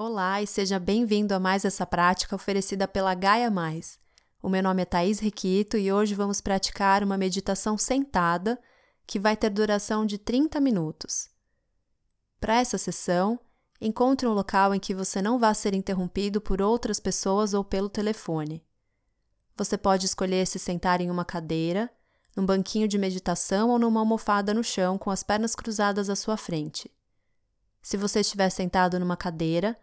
Olá e seja bem-vindo a mais essa prática oferecida pela Gaia Mais. O meu nome é Thaís Riquito e hoje vamos praticar uma meditação sentada que vai ter duração de 30 minutos. Para essa sessão, encontre um local em que você não vá ser interrompido por outras pessoas ou pelo telefone. Você pode escolher se sentar em uma cadeira, num banquinho de meditação ou numa almofada no chão com as pernas cruzadas à sua frente. Se você estiver sentado numa cadeira,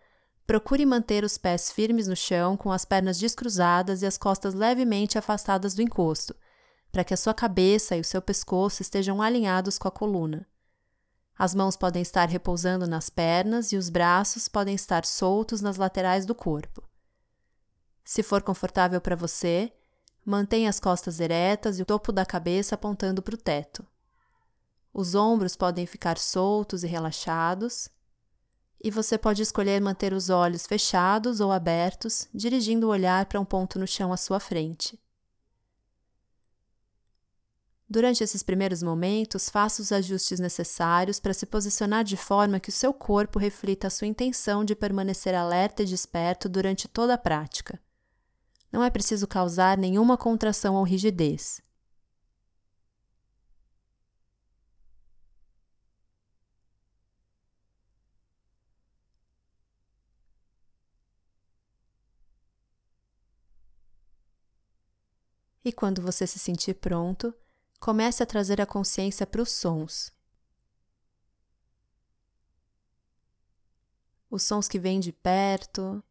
procure manter os pés firmes no chão com as pernas descruzadas e as costas levemente afastadas do encosto, para que a sua cabeça e o seu pescoço estejam alinhados com a coluna. As mãos podem estar repousando nas pernas e os braços podem estar soltos nas laterais do corpo. Se for confortável para você, mantenha as costas eretas e o topo da cabeça apontando para o teto. Os ombros podem ficar soltos e relaxados, e você pode escolher manter os olhos fechados ou abertos, dirigindo o olhar para um ponto no chão à sua frente. Durante esses primeiros momentos, faça os ajustes necessários para se posicionar de forma que o seu corpo reflita a sua intenção de permanecer alerta e desperto durante toda a prática. Não é preciso causar nenhuma contração ou rigidez. E quando você se sentir pronto, comece a trazer a consciência para os sons. Os sons que vêm de perto,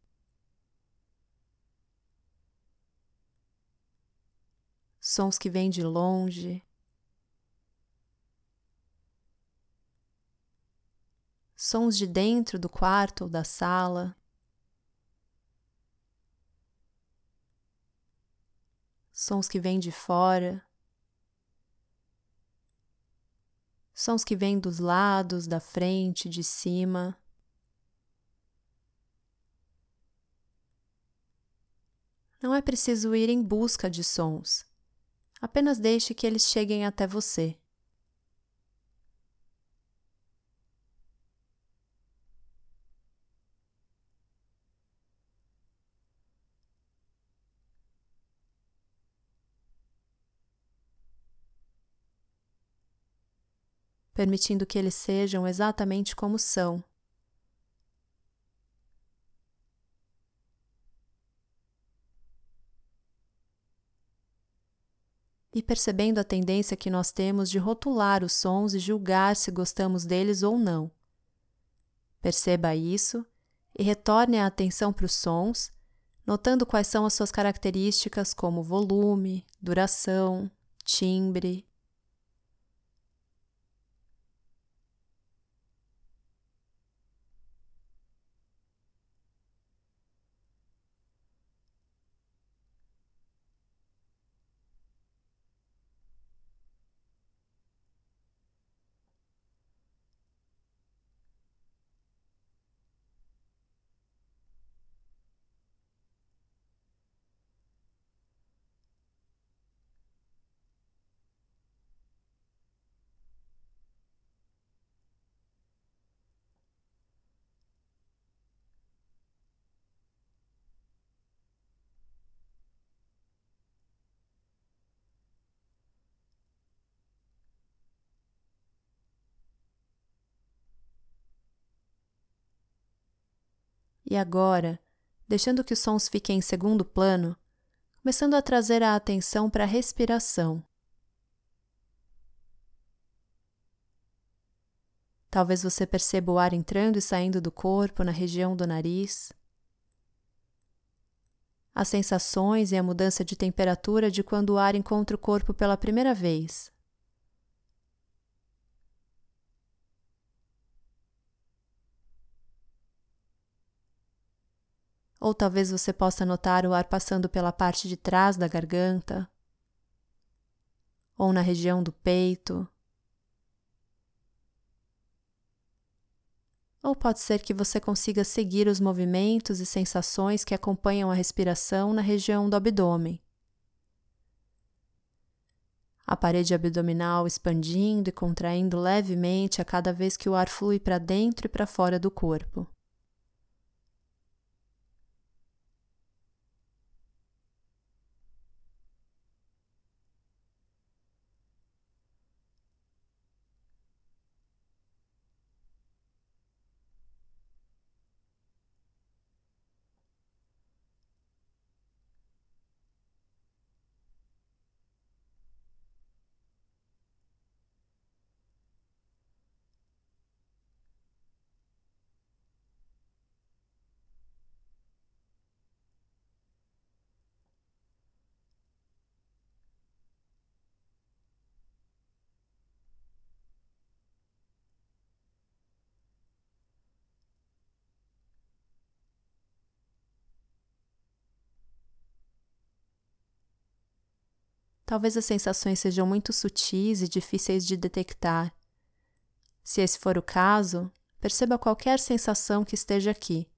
sons que vêm de longe, sons de dentro do quarto ou da sala. Sons que vêm de fora, sons que vêm dos lados, da frente, de cima. Não é preciso ir em busca de sons, apenas deixe que eles cheguem até você. Permitindo que eles sejam exatamente como são. E percebendo a tendência que nós temos de rotular os sons e julgar se gostamos deles ou não. Perceba isso e retorne a atenção para os sons, notando quais são as suas características, como volume, duração, timbre, E agora, deixando que os sons fiquem em segundo plano, começando a trazer a atenção para a respiração. Talvez você perceba o ar entrando e saindo do corpo na região do nariz. As sensações e a mudança de temperatura de quando o ar encontra o corpo pela primeira vez. Ou talvez você possa notar o ar passando pela parte de trás da garganta, ou na região do peito. Ou pode ser que você consiga seguir os movimentos e sensações que acompanham a respiração na região do abdômen. A parede abdominal expandindo e contraindo levemente a cada vez que o ar flui para dentro e para fora do corpo. Talvez as sensações sejam muito sutis e difíceis de detectar. Se esse for o caso, perceba qualquer sensação que esteja aqui.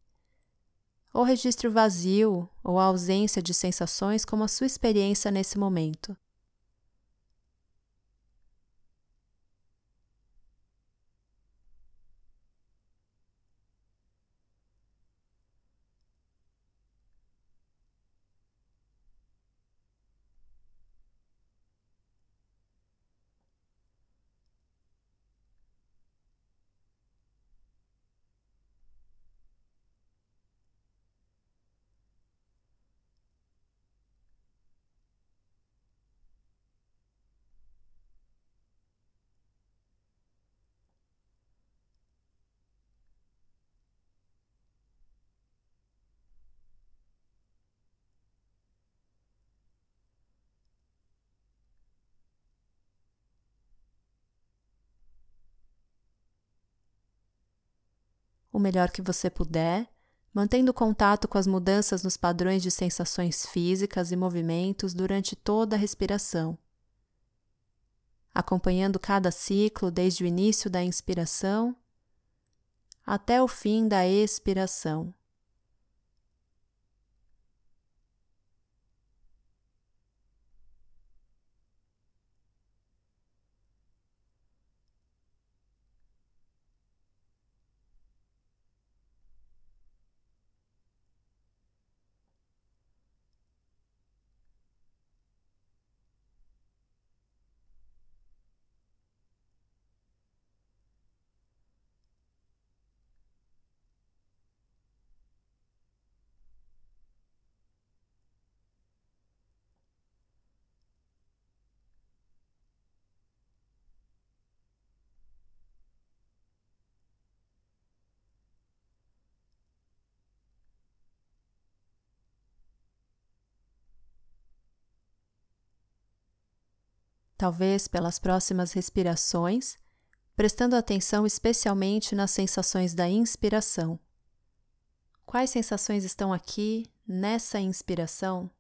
Ou registre o vazio ou a ausência de sensações como a sua experiência nesse momento. O melhor que você puder, mantendo contato com as mudanças nos padrões de sensações físicas e movimentos durante toda a respiração. Acompanhando cada ciclo desde o início da inspiração até o fim da expiração. Talvez pelas próximas respirações, prestando atenção especialmente nas sensações da inspiração. Quais sensações estão aqui nessa inspiração?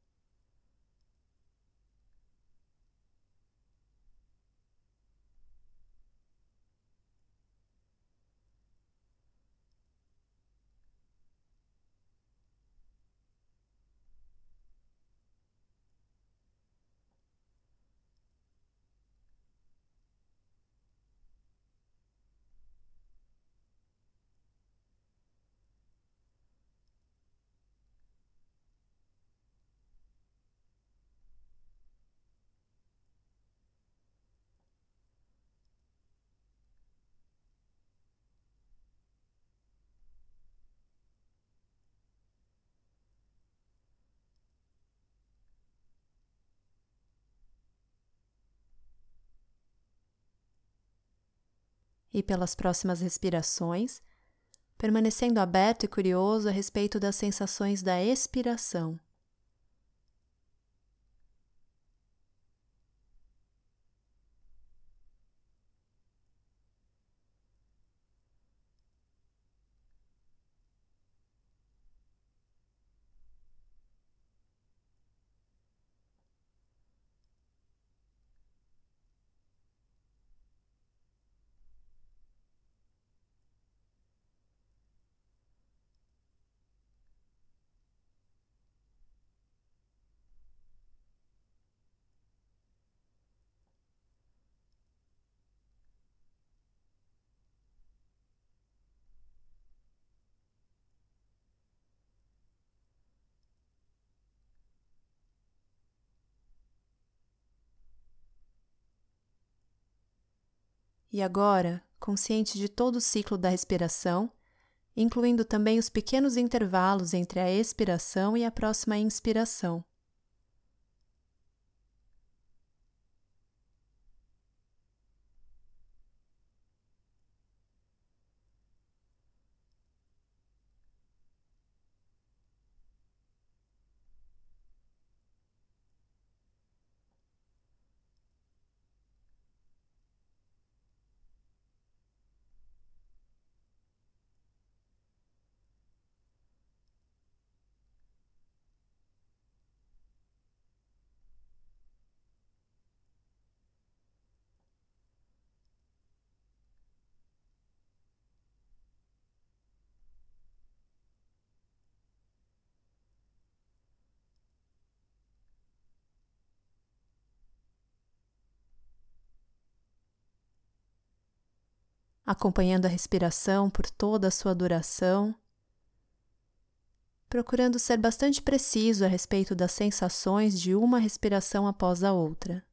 E pelas próximas respirações, permanecendo aberto e curioso a respeito das sensações da expiração. E agora, consciente de todo o ciclo da respiração, incluindo também os pequenos intervalos entre a expiração e a próxima inspiração. Acompanhando a respiração por toda a sua duração, procurando ser bastante preciso a respeito das sensações de uma respiração após a outra.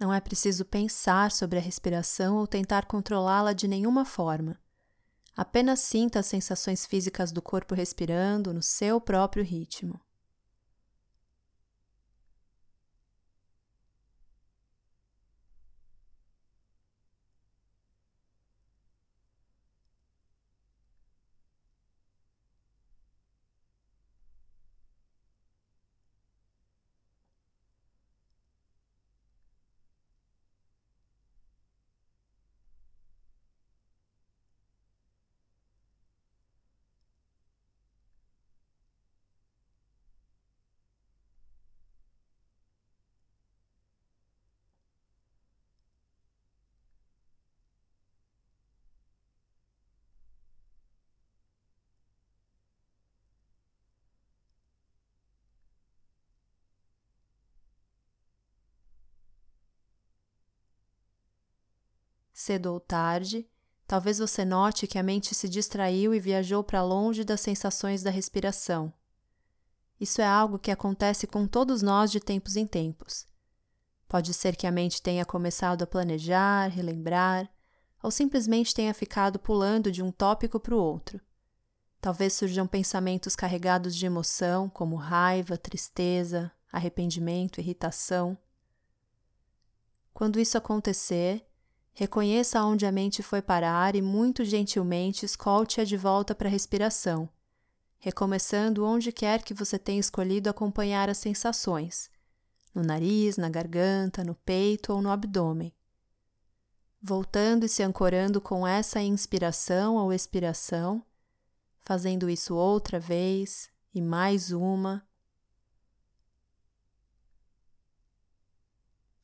Não é preciso pensar sobre a respiração ou tentar controlá-la de nenhuma forma. Apenas sinta as sensações físicas do corpo respirando no seu próprio ritmo. Cedo ou tarde, talvez você note que a mente se distraiu e viajou para longe das sensações da respiração. Isso é algo que acontece com todos nós de tempos em tempos. Pode ser que a mente tenha começado a planejar, relembrar, ou simplesmente tenha ficado pulando de um tópico para o outro. Talvez surjam pensamentos carregados de emoção, como raiva, tristeza, arrependimento, irritação. Quando isso acontecer, Reconheça onde a mente foi parar e muito gentilmente escolte-a de volta para a respiração, recomeçando onde quer que você tenha escolhido acompanhar as sensações, no nariz, na garganta, no peito ou no abdômen. Voltando e se ancorando com essa inspiração ou expiração, fazendo isso outra vez e mais uma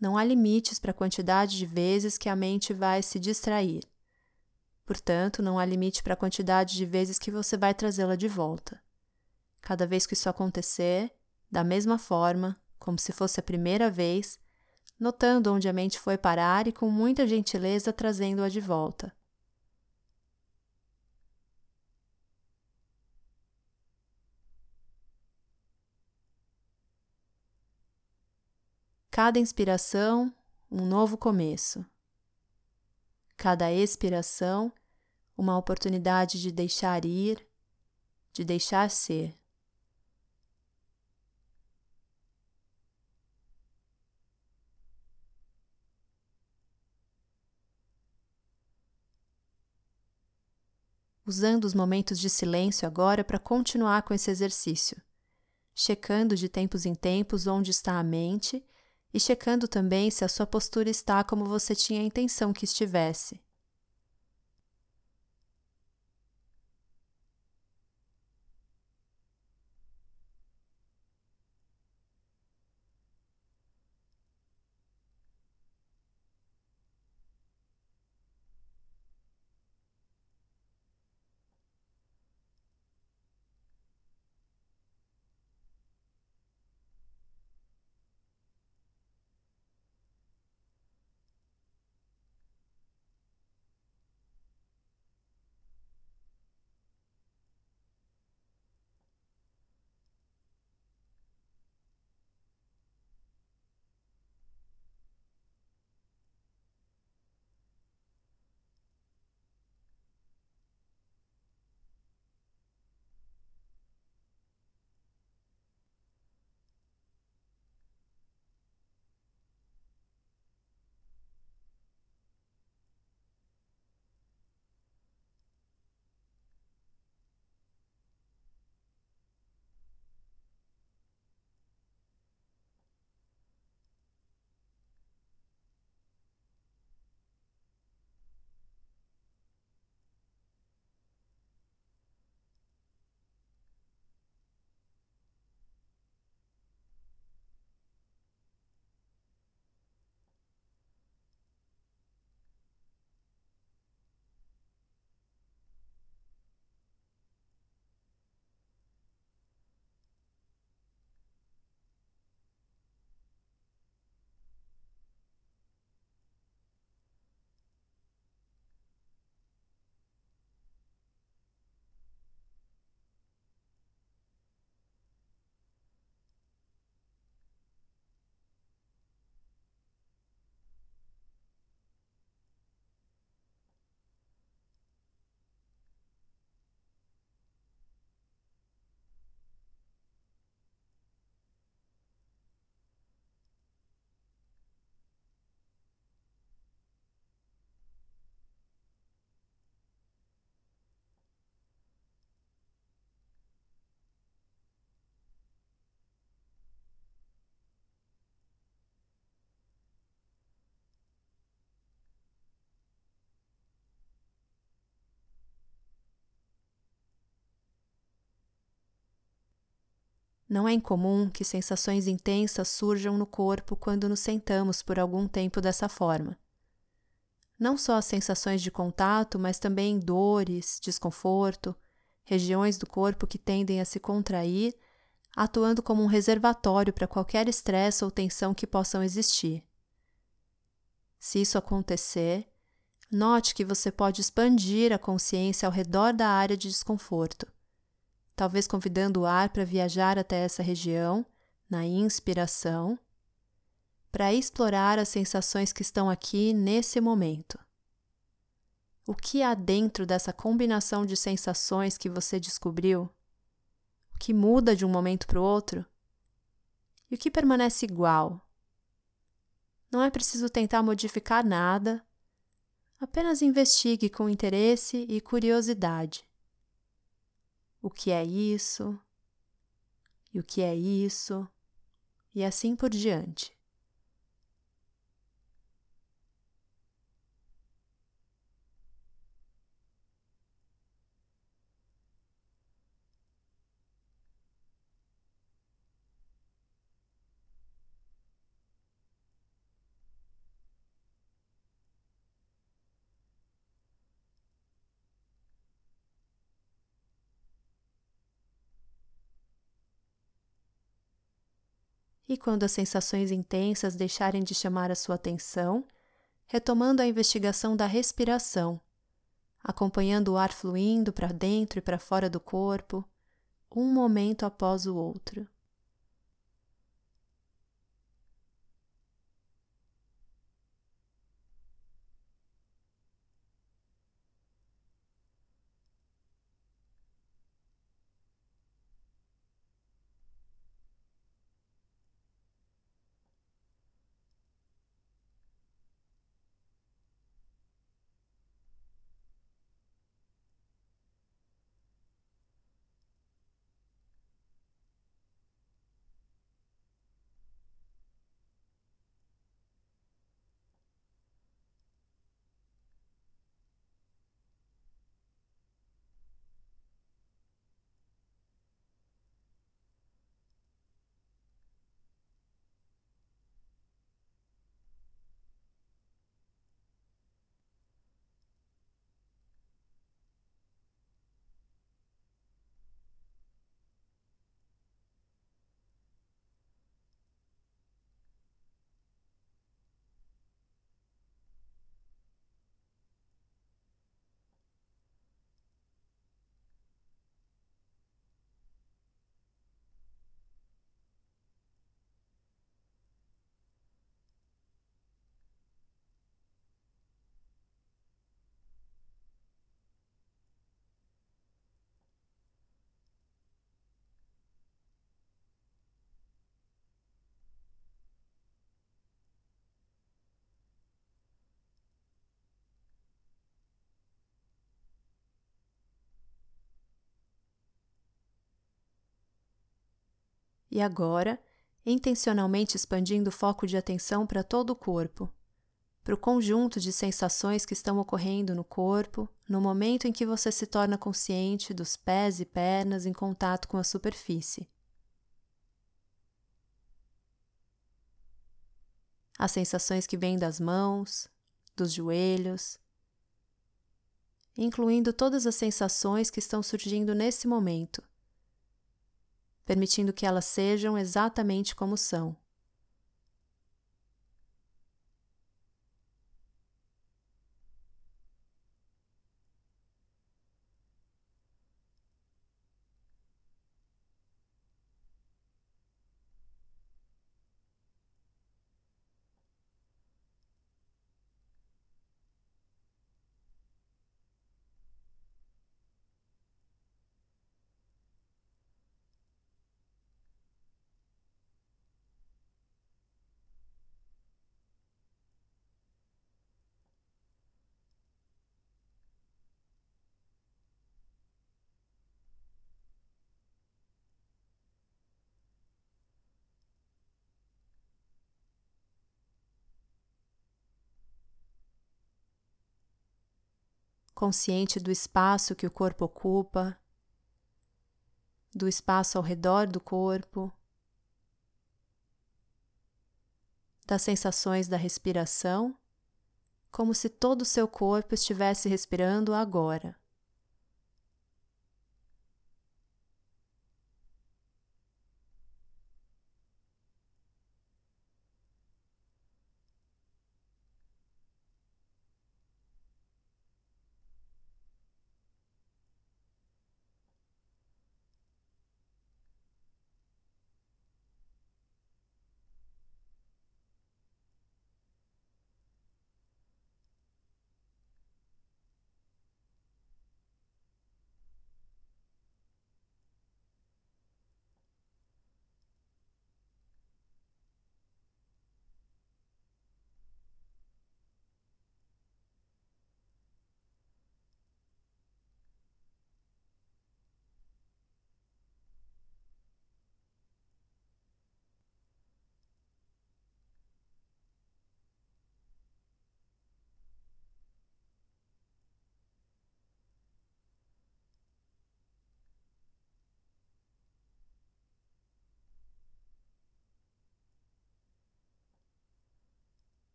Não há limites para a quantidade de vezes que a mente vai se distrair. Portanto, não há limite para a quantidade de vezes que você vai trazê-la de volta. Cada vez que isso acontecer, da mesma forma, como se fosse a primeira vez, notando onde a mente foi parar e com muita gentileza trazendo-a de volta. Cada inspiração, um novo começo. Cada expiração, uma oportunidade de deixar ir, de deixar ser. Usando os momentos de silêncio agora para continuar com esse exercício, checando de tempos em tempos onde está a mente e checando também se a sua postura está como você tinha a intenção que estivesse. Não é incomum que sensações intensas surjam no corpo quando nos sentamos por algum tempo dessa forma. Não só as sensações de contato, mas também dores, desconforto, regiões do corpo que tendem a se contrair, atuando como um reservatório para qualquer estresse ou tensão que possam existir. Se isso acontecer, note que você pode expandir a consciência ao redor da área de desconforto talvez convidando o ar para viajar até essa região, na inspiração, para explorar as sensações que estão aqui nesse momento. O que há dentro dessa combinação de sensações que você descobriu? O que muda de um momento para o outro? E o que permanece igual? Não é preciso tentar modificar nada, apenas investigue com interesse e curiosidade o que é isso, e o que é isso, e assim por diante. E quando as sensações intensas deixarem de chamar a sua atenção, retomando a investigação da respiração, acompanhando o ar fluindo para dentro e para fora do corpo, um momento após o outro. E agora, intencionalmente expandindo o foco de atenção para todo o corpo, para o conjunto de sensações que estão ocorrendo no corpo no momento em que você se torna consciente dos pés e pernas em contato com a superfície. As sensações que vêm das mãos, dos joelhos, incluindo todas as sensações que estão surgindo nesse momento permitindo que elas sejam exatamente como são. Consciente do espaço que o corpo ocupa, do espaço ao redor do corpo, das sensações da respiração, como se todo o seu corpo estivesse respirando agora.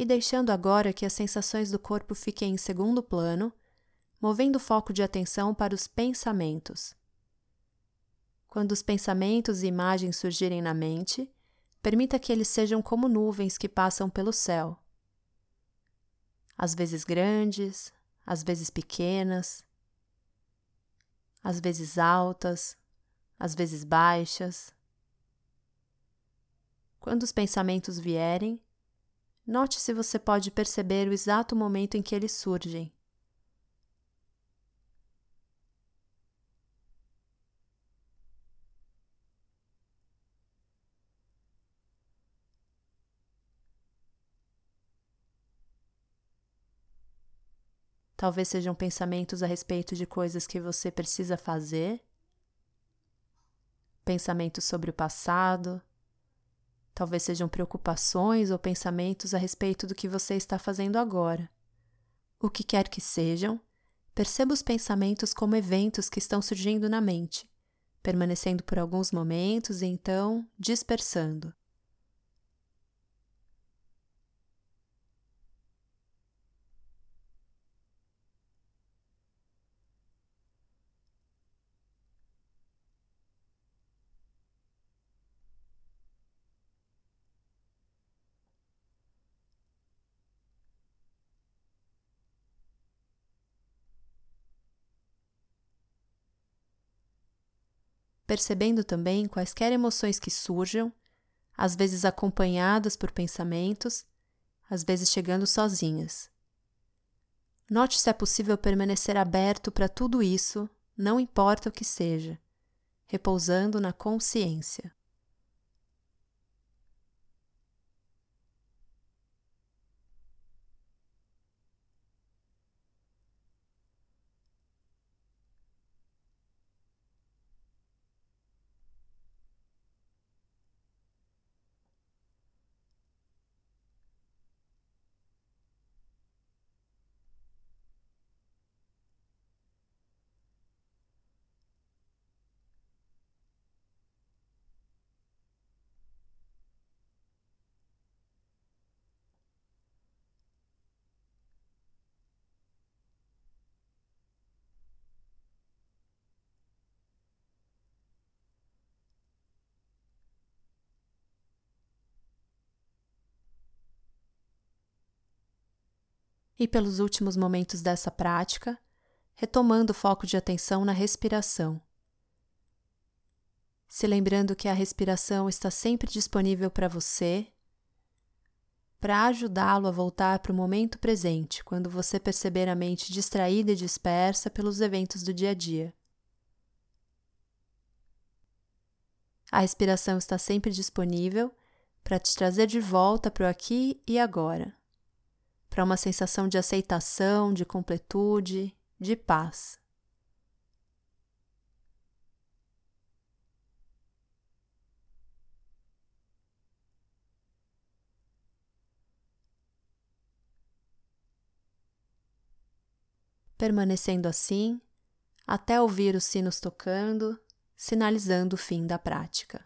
E deixando agora que as sensações do corpo fiquem em segundo plano, movendo o foco de atenção para os pensamentos. Quando os pensamentos e imagens surgirem na mente, permita que eles sejam como nuvens que passam pelo céu. Às vezes grandes, às vezes pequenas, às vezes altas, às vezes baixas. Quando os pensamentos vierem, Note se você pode perceber o exato momento em que eles surgem. Talvez sejam pensamentos a respeito de coisas que você precisa fazer, pensamentos sobre o passado, Talvez sejam preocupações ou pensamentos a respeito do que você está fazendo agora. O que quer que sejam, perceba os pensamentos como eventos que estão surgindo na mente, permanecendo por alguns momentos e então dispersando. Percebendo também quaisquer emoções que surjam, às vezes acompanhadas por pensamentos, às vezes chegando sozinhas. Note se é possível permanecer aberto para tudo isso, não importa o que seja, repousando na consciência. E pelos últimos momentos dessa prática, retomando o foco de atenção na respiração. Se lembrando que a respiração está sempre disponível para você, para ajudá-lo a voltar para o momento presente, quando você perceber a mente distraída e dispersa pelos eventos do dia a dia. A respiração está sempre disponível para te trazer de volta para o aqui e agora, para uma sensação de aceitação, de completude, de paz. permanecendo assim até ouvir os sinos tocando, sinalizando o fim da prática.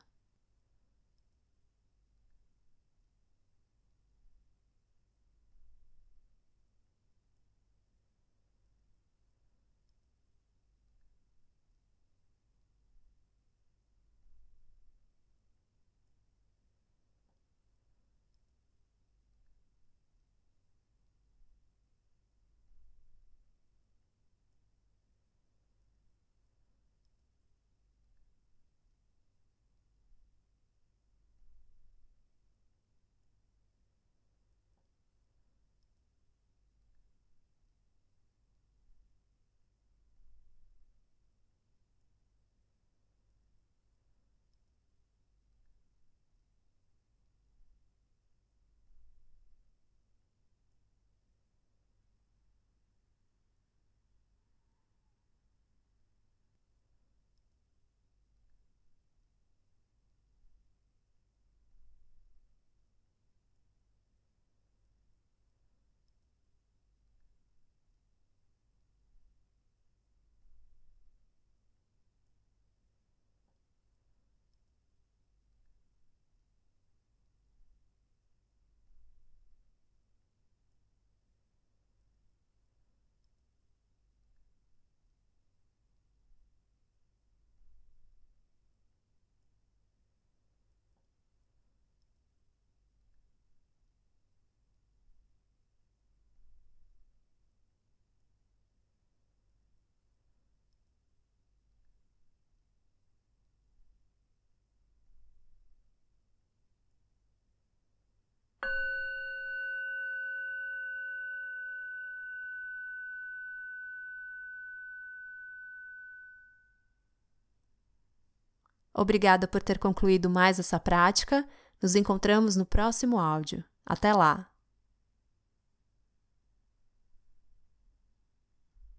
Obrigada por ter concluído mais essa prática. Nos encontramos no próximo áudio. Até lá!